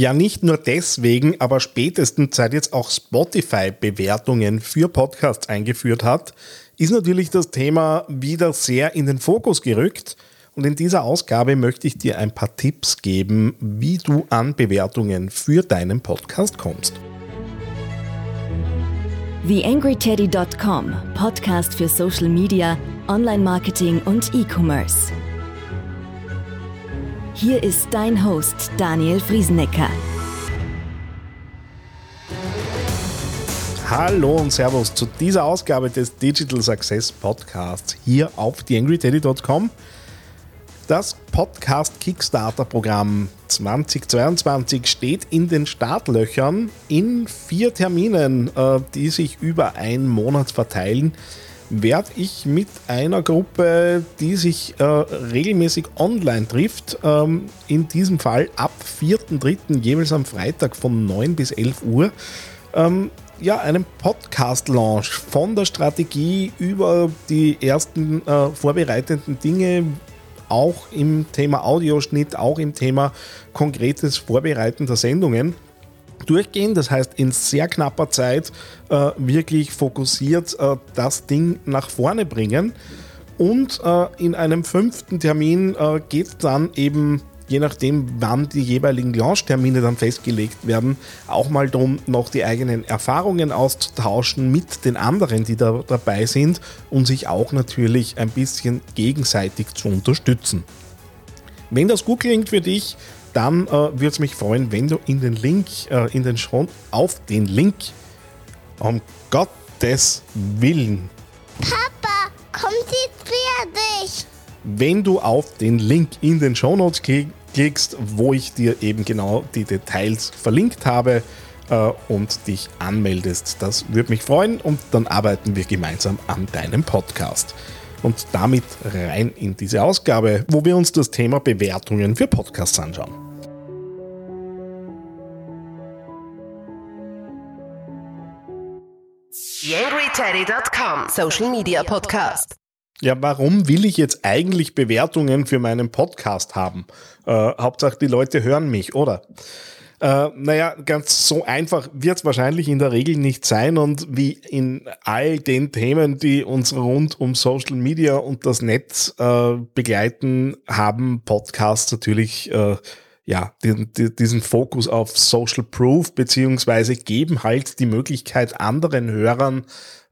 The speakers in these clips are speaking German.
Ja, nicht nur deswegen, aber spätestens seit jetzt auch Spotify Bewertungen für Podcasts eingeführt hat, ist natürlich das Thema wieder sehr in den Fokus gerückt. Und in dieser Ausgabe möchte ich dir ein paar Tipps geben, wie du an Bewertungen für deinen Podcast kommst. TheAngryTeddy.com, Podcast für Social Media, Online-Marketing und E-Commerce. Hier ist dein Host Daniel Friesenecker. Hallo und Servus zu dieser Ausgabe des Digital Success Podcasts hier auf TheAngryTeddy.com. Das Podcast Kickstarter Programm 2022 steht in den Startlöchern in vier Terminen, äh, die sich über einen Monat verteilen werde ich mit einer Gruppe, die sich äh, regelmäßig online trifft, ähm, in diesem Fall ab 4.3. jeweils am Freitag von 9 bis 11 Uhr, ähm, ja, einen Podcast-Launch von der Strategie über die ersten äh, vorbereitenden Dinge, auch im Thema Audioschnitt, auch im Thema konkretes Vorbereiten der Sendungen durchgehen. Das heißt, in sehr knapper Zeit äh, wirklich fokussiert äh, das Ding nach vorne bringen. Und äh, in einem fünften Termin äh, geht es dann eben, je nachdem, wann die jeweiligen Launch-Termine dann festgelegt werden, auch mal darum, noch die eigenen Erfahrungen auszutauschen mit den anderen, die da dabei sind und sich auch natürlich ein bisschen gegenseitig zu unterstützen. Wenn das gut klingt für dich, dann äh, würde es mich freuen, wenn du in den Link, äh, in den Schon auf den Link, um Gottes Willen. Papa, konzentrier dich! Wenn du auf den Link in den Shownotes klickst, wo ich dir eben genau die Details verlinkt habe äh, und dich anmeldest. Das würde mich freuen und dann arbeiten wir gemeinsam an deinem Podcast und damit rein in diese Ausgabe, wo wir uns das Thema Bewertungen für Podcasts anschauen. YangryTeddy.com Social Media Podcast. Ja, warum will ich jetzt eigentlich Bewertungen für meinen Podcast haben? Äh, Hauptsache, die Leute hören mich, oder? Äh, naja, ganz so einfach wird es wahrscheinlich in der Regel nicht sein und wie in all den Themen, die uns rund um Social Media und das Netz äh, begleiten, haben Podcasts natürlich äh, ja, den, den, diesen Fokus auf Social Proof beziehungsweise geben halt die Möglichkeit anderen Hörern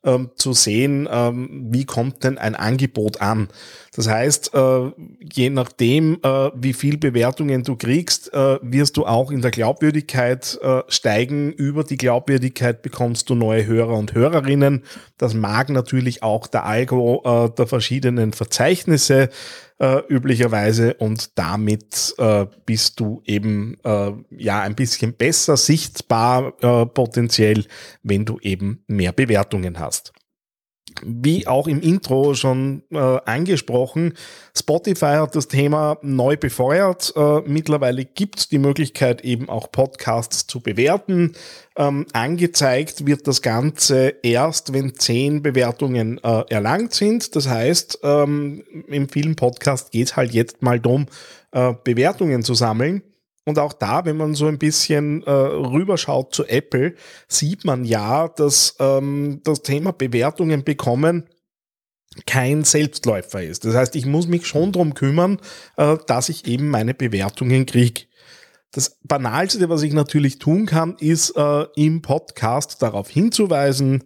ähm, zu sehen, ähm, wie kommt denn ein Angebot an. Das heißt, äh, je nachdem, äh, wie viel Bewertungen du kriegst, äh, wirst du auch in der Glaubwürdigkeit äh, steigen. Über die Glaubwürdigkeit bekommst du neue Hörer und Hörerinnen. Das mag natürlich auch der Algo äh, der verschiedenen Verzeichnisse äh, üblicherweise. Und damit äh, bist du eben äh, ja ein bisschen besser sichtbar äh, potenziell, wenn du eben mehr Bewertungen hast wie auch im Intro schon äh, angesprochen, Spotify hat das Thema neu befeuert. Äh, mittlerweile gibt es die Möglichkeit, eben auch Podcasts zu bewerten. Ähm, angezeigt wird das Ganze erst, wenn zehn Bewertungen äh, erlangt sind. Das heißt, ähm, in vielen Podcasts geht es halt jetzt mal darum, äh, Bewertungen zu sammeln. Und auch da, wenn man so ein bisschen äh, rüberschaut zu Apple, sieht man ja, dass ähm, das Thema Bewertungen bekommen kein Selbstläufer ist. Das heißt, ich muss mich schon darum kümmern, äh, dass ich eben meine Bewertungen kriege. Das Banalste, was ich natürlich tun kann, ist äh, im Podcast darauf hinzuweisen,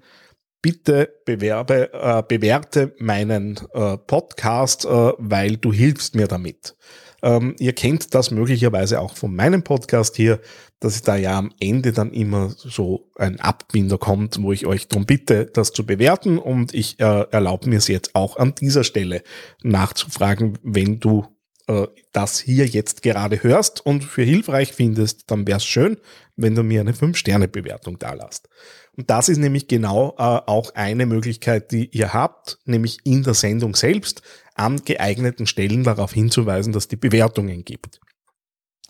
bitte bewerbe, äh, bewerte meinen äh, Podcast, äh, weil du hilfst mir damit. Ähm, ihr kennt das möglicherweise auch von meinem Podcast hier, dass da ja am Ende dann immer so ein Abbinder kommt, wo ich euch darum bitte, das zu bewerten. Und ich äh, erlaube mir es jetzt auch an dieser Stelle nachzufragen, wenn du äh, das hier jetzt gerade hörst und für hilfreich findest, dann wäre es schön, wenn du mir eine 5-Sterne-Bewertung da lasst. Und das ist nämlich genau äh, auch eine Möglichkeit, die ihr habt, nämlich in der Sendung selbst an geeigneten Stellen darauf hinzuweisen, dass die Bewertungen gibt.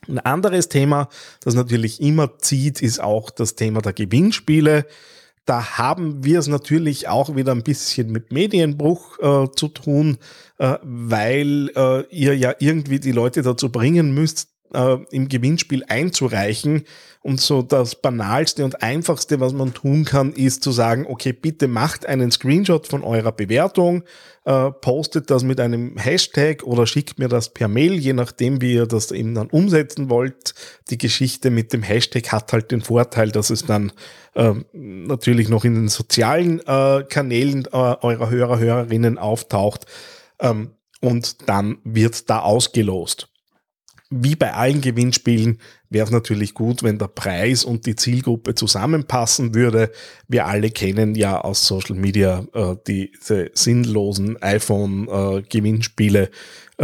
Ein anderes Thema, das natürlich immer zieht, ist auch das Thema der Gewinnspiele. Da haben wir es natürlich auch wieder ein bisschen mit Medienbruch äh, zu tun, äh, weil äh, ihr ja irgendwie die Leute dazu bringen müsst, äh, im Gewinnspiel einzureichen. Und so das Banalste und Einfachste, was man tun kann, ist zu sagen, okay, bitte macht einen Screenshot von eurer Bewertung, äh, postet das mit einem Hashtag oder schickt mir das per Mail, je nachdem, wie ihr das eben dann umsetzen wollt. Die Geschichte mit dem Hashtag hat halt den Vorteil, dass es dann äh, natürlich noch in den sozialen äh, Kanälen äh, eurer Hörer, Hörerinnen auftaucht. Ähm, und dann wird da ausgelost. Wie bei allen Gewinnspielen wäre es natürlich gut, wenn der Preis und die Zielgruppe zusammenpassen würde. Wir alle kennen ja aus Social Media äh, diese sinnlosen iPhone-Gewinnspiele, äh,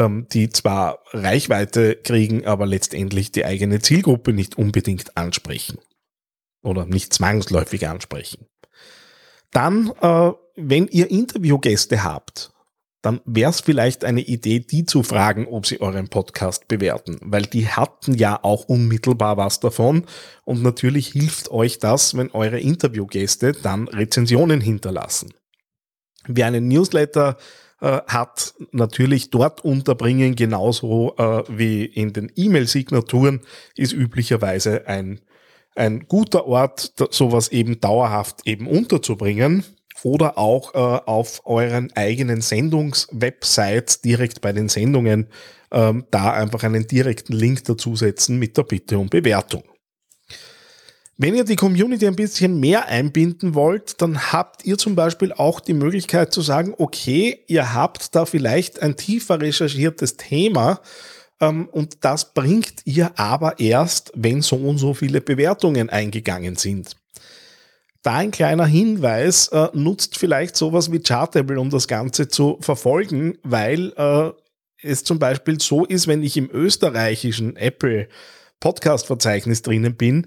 ähm, die zwar Reichweite kriegen, aber letztendlich die eigene Zielgruppe nicht unbedingt ansprechen oder nicht zwangsläufig ansprechen. Dann, äh, wenn ihr Interviewgäste habt, dann wäre es vielleicht eine Idee, die zu fragen, ob sie euren Podcast bewerten, weil die hatten ja auch unmittelbar was davon. Und natürlich hilft euch das, wenn eure Interviewgäste dann Rezensionen hinterlassen. Wer einen Newsletter äh, hat, natürlich dort unterbringen, genauso äh, wie in den E-Mail-Signaturen, ist üblicherweise ein, ein guter Ort, sowas eben dauerhaft eben unterzubringen oder auch äh, auf euren eigenen Sendungswebsites direkt bei den Sendungen ähm, da einfach einen direkten Link dazusetzen mit der Bitte um Bewertung. Wenn ihr die Community ein bisschen mehr einbinden wollt, dann habt ihr zum Beispiel auch die Möglichkeit zu sagen, okay, ihr habt da vielleicht ein tiefer recherchiertes Thema ähm, und das bringt ihr aber erst, wenn so und so viele Bewertungen eingegangen sind. Da ein kleiner Hinweis, äh, nutzt vielleicht sowas wie Chartable, um das Ganze zu verfolgen, weil äh, es zum Beispiel so ist, wenn ich im österreichischen Apple Podcast-Verzeichnis drinnen bin,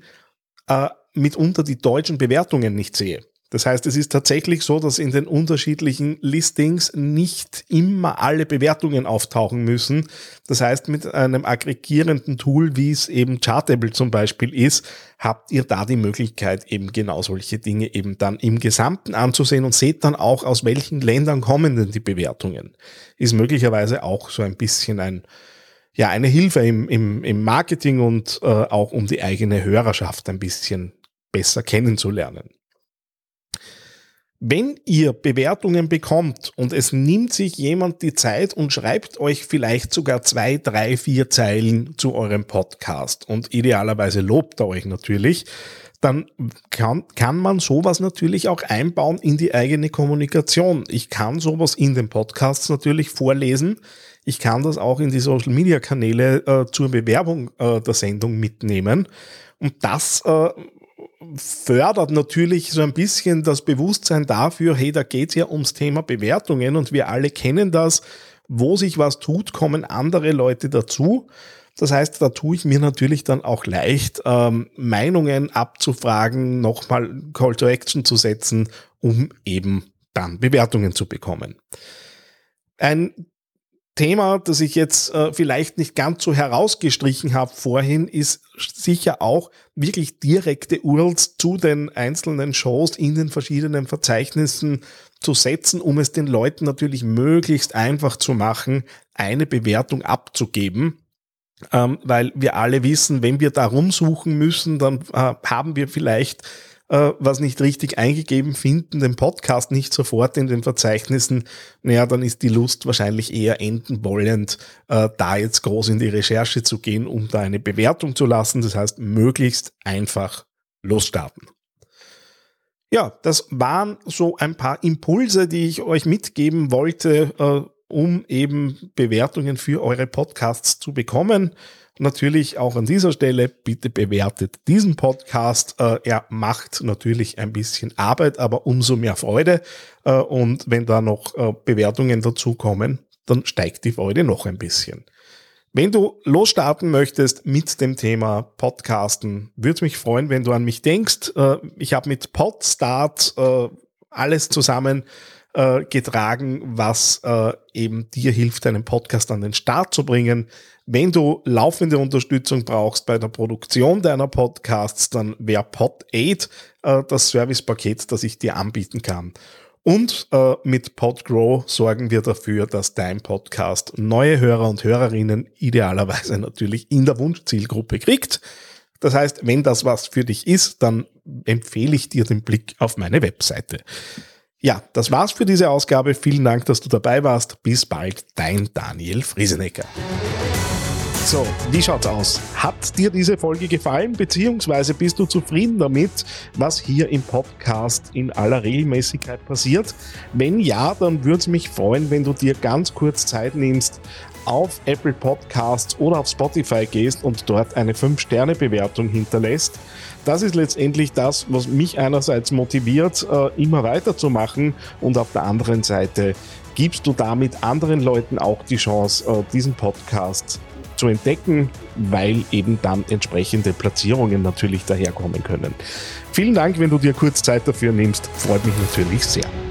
äh, mitunter die deutschen Bewertungen nicht sehe. Das heißt, es ist tatsächlich so, dass in den unterschiedlichen Listings nicht immer alle Bewertungen auftauchen müssen. Das heißt, mit einem aggregierenden Tool, wie es eben Chartable zum Beispiel ist, habt ihr da die Möglichkeit, eben genau solche Dinge eben dann im Gesamten anzusehen und seht dann auch, aus welchen Ländern kommen denn die Bewertungen. Ist möglicherweise auch so ein bisschen ein, ja, eine Hilfe im, im, im Marketing und äh, auch um die eigene Hörerschaft ein bisschen besser kennenzulernen. Wenn ihr Bewertungen bekommt und es nimmt sich jemand die Zeit und schreibt euch vielleicht sogar zwei, drei, vier Zeilen zu eurem Podcast und idealerweise lobt er euch natürlich, dann kann, kann man sowas natürlich auch einbauen in die eigene Kommunikation. Ich kann sowas in den Podcasts natürlich vorlesen. Ich kann das auch in die Social Media Kanäle äh, zur Bewerbung äh, der Sendung mitnehmen. Und das äh, fördert natürlich so ein bisschen das Bewusstsein dafür, hey, da geht es ja ums Thema Bewertungen und wir alle kennen das. Wo sich was tut, kommen andere Leute dazu. Das heißt, da tue ich mir natürlich dann auch leicht, ähm, Meinungen abzufragen, nochmal Call to Action zu setzen, um eben dann Bewertungen zu bekommen. Ein Thema, das ich jetzt äh, vielleicht nicht ganz so herausgestrichen habe vorhin, ist sicher auch wirklich direkte URLs zu den einzelnen Shows in den verschiedenen Verzeichnissen zu setzen, um es den Leuten natürlich möglichst einfach zu machen, eine Bewertung abzugeben. Ähm, weil wir alle wissen, wenn wir da rumsuchen müssen, dann äh, haben wir vielleicht äh, was nicht richtig eingegeben finden, den Podcast nicht sofort in den Verzeichnissen, naja, dann ist die Lust wahrscheinlich eher enden wollend, äh, da jetzt groß in die Recherche zu gehen, um da eine Bewertung zu lassen. Das heißt, möglichst einfach losstarten. Ja, das waren so ein paar Impulse, die ich euch mitgeben wollte, äh, um eben Bewertungen für eure Podcasts zu bekommen. Natürlich auch an dieser Stelle, bitte bewertet diesen Podcast. Äh, er macht natürlich ein bisschen Arbeit, aber umso mehr Freude. Äh, und wenn da noch äh, Bewertungen dazukommen, dann steigt die Freude noch ein bisschen. Wenn du losstarten möchtest mit dem Thema Podcasten, würde mich freuen, wenn du an mich denkst. Ich habe mit Podstart alles zusammen äh, getragen, was eben dir hilft, einen Podcast an den Start zu bringen. Wenn du laufende Unterstützung brauchst bei der Produktion deiner Podcasts, dann wäre Pod8 äh, das Servicepaket, das ich dir anbieten kann. Und äh, mit Podgrow sorgen wir dafür, dass dein Podcast neue Hörer und Hörerinnen idealerweise natürlich in der Wunschzielgruppe kriegt. Das heißt, wenn das was für dich ist, dann empfehle ich dir den Blick auf meine Webseite. Ja, das war's für diese Ausgabe. Vielen Dank, dass du dabei warst. Bis bald, dein Daniel Friesenecker. So, wie schaut's aus? Hat dir diese Folge gefallen, beziehungsweise bist du zufrieden damit, was hier im Podcast in aller Regelmäßigkeit passiert? Wenn ja, dann würde es mich freuen, wenn du dir ganz kurz Zeit nimmst, auf Apple Podcasts oder auf Spotify gehst und dort eine 5-Sterne-Bewertung hinterlässt. Das ist letztendlich das, was mich einerseits motiviert, äh, immer weiterzumachen und auf der anderen Seite gibst du damit anderen Leuten auch die Chance, äh, diesen Podcast zu entdecken, weil eben dann entsprechende Platzierungen natürlich daherkommen können. Vielen Dank, wenn du dir kurz Zeit dafür nimmst, freut mich natürlich sehr.